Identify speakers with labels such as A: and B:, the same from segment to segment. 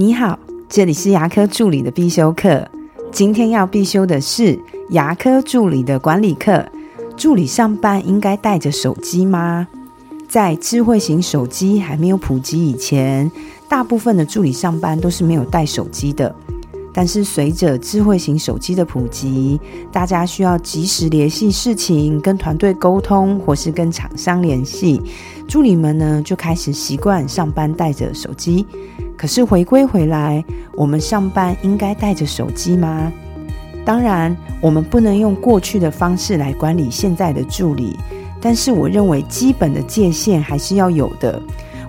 A: 你好，这里是牙科助理的必修课。今天要必修的是牙科助理的管理课。助理上班应该带着手机吗？在智慧型手机还没有普及以前，大部分的助理上班都是没有带手机的。但是随着智慧型手机的普及，大家需要及时联系事情、跟团队沟通，或是跟厂商联系，助理们呢就开始习惯上班带着手机。可是回归回来，我们上班应该带着手机吗？当然，我们不能用过去的方式来管理现在的助理，但是我认为基本的界限还是要有的。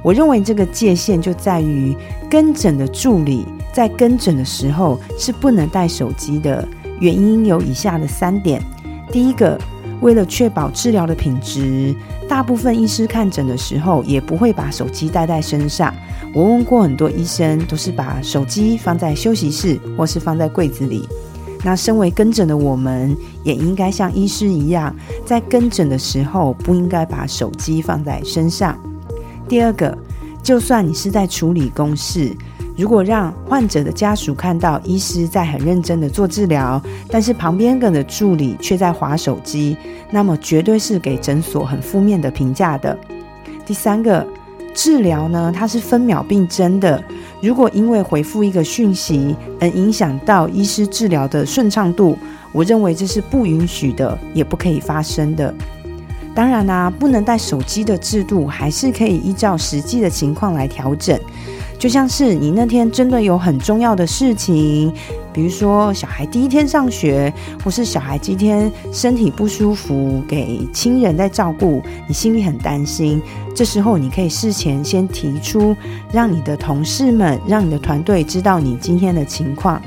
A: 我认为这个界限就在于跟诊的助理。在跟诊的时候是不能带手机的，原因有以下的三点：第一个，为了确保治疗的品质，大部分医师看诊的时候也不会把手机带在身上。我问过很多医生，都是把手机放在休息室或是放在柜子里。那身为跟诊的我们，也应该像医师一样，在跟诊的时候不应该把手机放在身上。第二个，就算你是在处理公事。如果让患者的家属看到医师在很认真的做治疗，但是旁边的助理却在划手机，那么绝对是给诊所很负面的评价的。第三个，治疗呢，它是分秒并针的。如果因为回复一个讯息而影响到医师治疗的顺畅度，我认为这是不允许的，也不可以发生的。当然啦，不能带手机的制度还是可以依照实际的情况来调整。就像是你那天真的有很重要的事情，比如说小孩第一天上学，或是小孩今天身体不舒服，给亲人在照顾，你心里很担心。这时候你可以事前先提出，让你的同事们、让你的团队知道你今天的情况，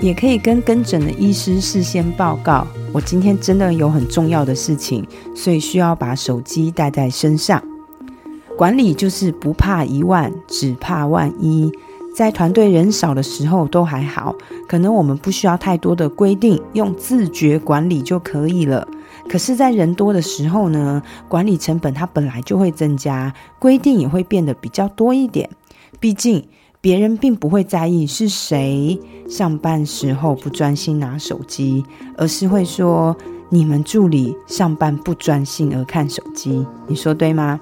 A: 也可以跟跟诊的医师事先报告，我今天真的有很重要的事情，所以需要把手机带在身上。管理就是不怕一万，只怕万一。在团队人少的时候都还好，可能我们不需要太多的规定，用自觉管理就可以了。可是，在人多的时候呢，管理成本它本来就会增加，规定也会变得比较多一点。毕竟，别人并不会在意是谁上班时候不专心拿手机，而是会说你们助理上班不专心而看手机。你说对吗？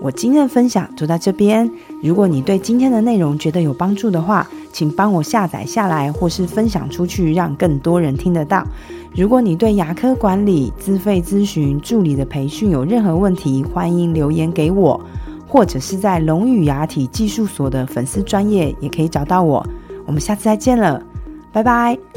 A: 我今天的分享就到这边。如果你对今天的内容觉得有帮助的话，请帮我下载下来，或是分享出去，让更多人听得到。如果你对牙科管理、自费咨询、助理的培训有任何问题，欢迎留言给我，或者是在龙语牙体技术所的粉丝专业也可以找到我。我们下次再见了，拜拜。